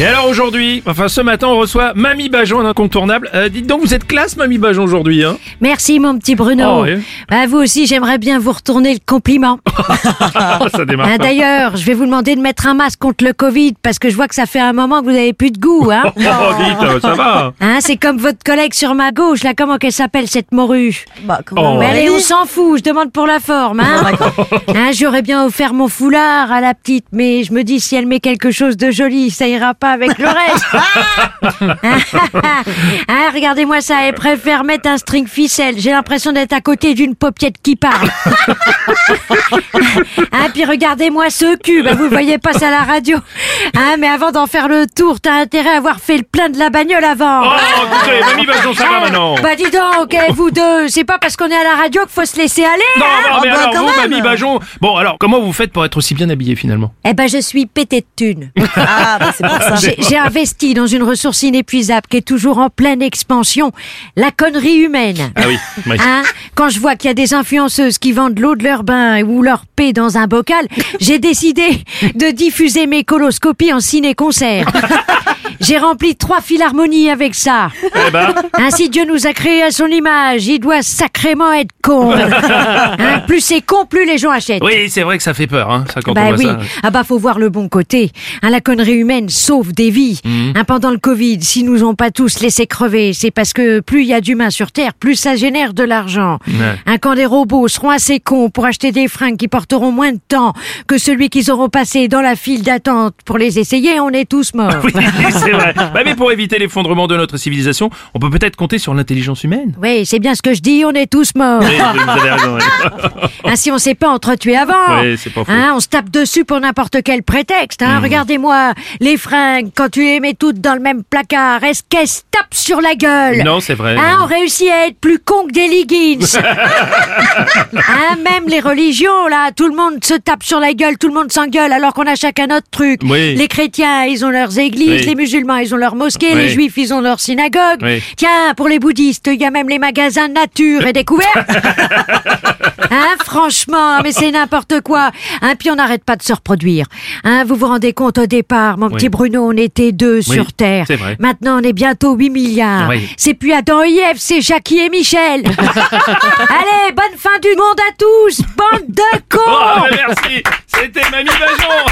Et alors aujourd'hui, enfin ce matin, on reçoit Mamie Bajon, un incontournable. Euh, dites donc, vous êtes classe, Mamie Bajon, aujourd'hui, hein? Merci mon petit Bruno. Oh, oui. Bah, vous aussi, j'aimerais bien vous retourner le compliment. Ça démarre pas. D'ailleurs, je vais vous demander de mettre un masque contre le Covid parce que je vois que ça fait un moment que vous avez plus de goût. Hein, Oh, dites, euh, ça va. Hein, c'est comme votre collègue sur ma gauche, là, comment qu'elle s'appelle cette morue? Bah, comment Oh. Mais allez, on s'en fout, je demande pour la forme. Hein. Hein, J'aurais bien offert mon foulard à la petite, mais je me dis si elle met quelque chose de joli, ça ira pas avec le reste. hein, Regardez-moi ça, elle préfère mettre un string ficelle. J'ai l'impression d'être à côté d'une paupiette qui parle. hein, puis regardez-moi ce cul, bah, vous le voyez pas ça à la radio. Hein, mais avant d'en faire le tour, t'as intérêt à avoir fait le plein de la bagnole avant. Oh, écoutez, Mamie Bajon, ça va maintenant. Bah dis donc, eh, vous deux, c'est pas parce qu'on est à la radio qu'il faut se laisser aller. Non, hein non, mais bah, alors, quand vous, même. Mamie Bajon. Bon, alors, comment vous faites pour être aussi bien habillé finalement? Eh ben, je suis pété de thunes. Ah, bah, c'est pour ça. J'ai investi dans une ressource inépuisable qui est toujours en pleine expansion, la connerie humaine. Ah oui, oui. Hein? Quand je vois qu'il y a des influenceuses qui vendent l'eau de leur bain ou leur paix dans un bocal, j'ai décidé de diffuser mes coloscopies en ciné-concert. J'ai rempli trois philharmonies avec ça. Eh ben, Ainsi Dieu nous a créés à son image, il doit sacrément être con. Hein, plus c'est con, plus les gens achètent. oui, c'est vrai que ça fait peur, hein, ça, quand Bah on voit oui, ça. ah bah faut voir le bon côté. Hein, la connerie humaine sauve des vies. Mhm. Hein, pendant le Covid, si nous ont pas tous laissé crever, c'est parce que plus il y a d'humains sur Terre, plus ça génère de l'argent. Ouais. Hein, quand les robots seront assez cons pour acheter des fringues qui porteront moins de temps que celui qu'ils auront passé dans la file d'attente pour les essayer, on est tous morts. Oui, c'est vrai. Bah, mais pour éviter l'effondrement de notre civilisation, on peut peut-être compter sur l'intelligence humaine. Oui, c'est bien ce que je dis, on est tous morts. Oui, vous avez raison. oui. Ainsi, on s'est pas entretué avant. Oui, c'est pas faux. Hein, on se tape dessus pour n'importe quel prétexte. Hein. Regardez-moi, les fringues, quand tu les mets toutes dans le même placard, est-ce qu'elles se tapent sur la gueule? Non, c'est vrai. Hein, on réussit à être plus con que des leggings. hein, même les religions, là, tout le monde se tape sur la gueule, tout le monde s'engueule, alors qu'on a chacun notre truc. Oui. Les chrétiens, ils ont leurs églises, Oui. les musulmans, ils ont leurs mosquées, Oui. les juifs, ils ont leurs synagogues. Tiens, pour les bouddhistes, il y a même les magasins nature et découverte. Hein, franchement, mais c'est n'importe quoi. Hein, puis on n'arrête pas de se reproduire. Hein, vous vous rendez compte au départ, mon petit Bruno, on était deux Oui, sur Terre. c'est vrai. Maintenant, on est bientôt 8 milliards. Oui. C'est plus Adam et Ève, c'est Jackie et Michel. Allez, bonne fin du monde à tous, bande de cons. Oh, merci. C'était Mamie Bajon.